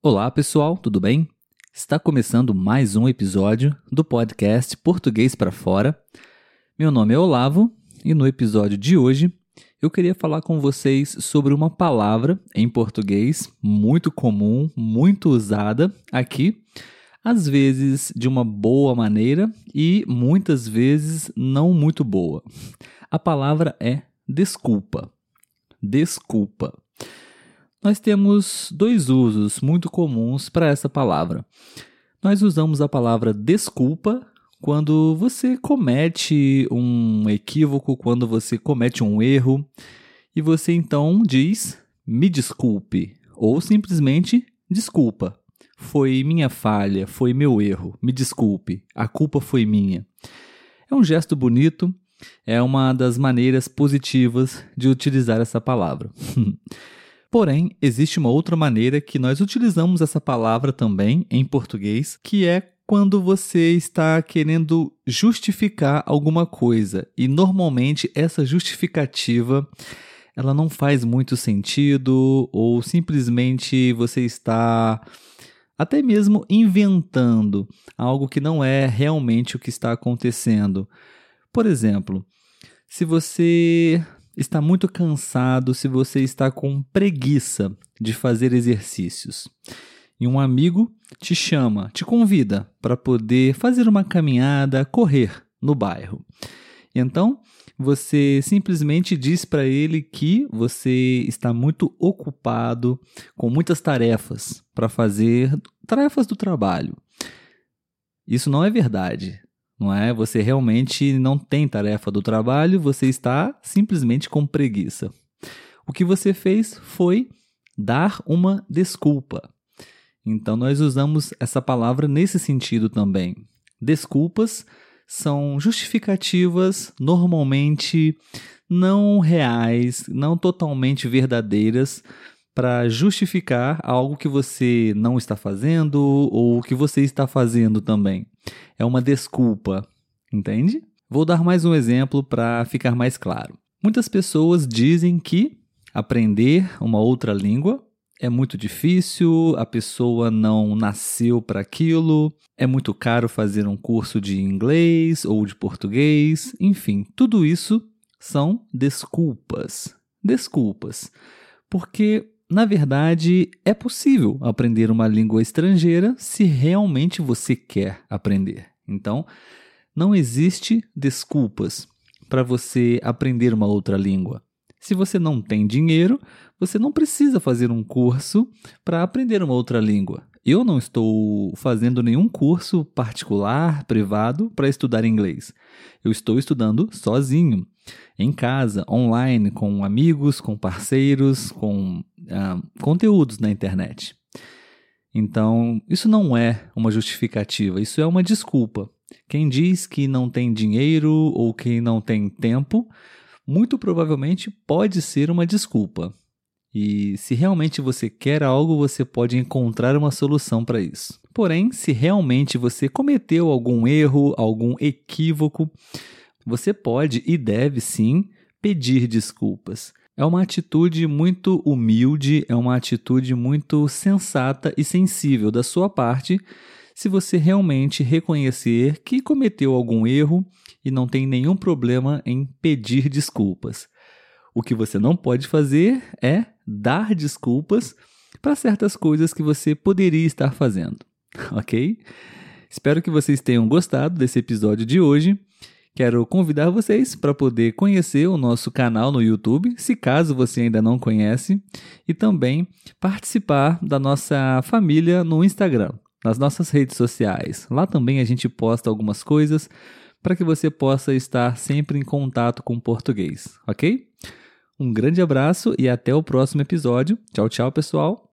Olá, pessoal, tudo bem? Está começando mais um episódio do podcast Português para Fora. Meu nome é Olavo e no episódio de hoje eu queria falar com vocês sobre uma palavra em português muito comum, muito usada aqui, às vezes de uma boa maneira e muitas vezes não muito boa. A palavra é desculpa. Desculpa. Nós temos dois usos muito comuns para essa palavra. Nós usamos a palavra desculpa quando você comete um equívoco, quando você comete um erro, e você então diz me desculpe, ou simplesmente desculpa. Foi minha falha, foi meu erro, me desculpe, a culpa foi minha. É um gesto bonito, é uma das maneiras positivas de utilizar essa palavra. Porém, existe uma outra maneira que nós utilizamos essa palavra também em português, que é quando você está querendo justificar alguma coisa. E normalmente essa justificativa ela não faz muito sentido ou simplesmente você está até mesmo inventando algo que não é realmente o que está acontecendo. Por exemplo, se você está muito cansado, se você está com preguiça de fazer exercícios e um amigo te chama, te convida para poder fazer uma caminhada, correr no bairro. Então, você simplesmente diz para ele que você está muito ocupado com muitas tarefas para fazer tarefas do trabalho. Isso não é verdade não é? Você realmente não tem tarefa do trabalho, você está simplesmente com preguiça. O que você fez foi dar uma desculpa. Então nós usamos essa palavra nesse sentido também. Desculpas são justificativas normalmente não reais, não totalmente verdadeiras para justificar algo que você não está fazendo ou que você está fazendo também. É uma desculpa, entende? Vou dar mais um exemplo para ficar mais claro. Muitas pessoas dizem que aprender uma outra língua é muito difícil, a pessoa não nasceu para aquilo, é muito caro fazer um curso de inglês ou de português, enfim, tudo isso são desculpas. Desculpas. Porque na verdade, é possível aprender uma língua estrangeira se realmente você quer aprender. Então, não existe desculpas para você aprender uma outra língua. Se você não tem dinheiro, você não precisa fazer um curso para aprender uma outra língua. Eu não estou fazendo nenhum curso particular, privado, para estudar inglês. Eu estou estudando sozinho, em casa, online, com amigos, com parceiros, com uh, conteúdos na internet. Então, isso não é uma justificativa, isso é uma desculpa. Quem diz que não tem dinheiro ou que não tem tempo, muito provavelmente pode ser uma desculpa. E se realmente você quer algo, você pode encontrar uma solução para isso. Porém, se realmente você cometeu algum erro, algum equívoco, você pode e deve sim pedir desculpas. É uma atitude muito humilde, é uma atitude muito sensata e sensível da sua parte, se você realmente reconhecer que cometeu algum erro e não tem nenhum problema em pedir desculpas. O que você não pode fazer é dar desculpas para certas coisas que você poderia estar fazendo, ok? Espero que vocês tenham gostado desse episódio de hoje. Quero convidar vocês para poder conhecer o nosso canal no YouTube, se caso você ainda não conhece, e também participar da nossa família no Instagram, nas nossas redes sociais. Lá também a gente posta algumas coisas para que você possa estar sempre em contato com o português, ok? Um grande abraço e até o próximo episódio. Tchau, tchau, pessoal!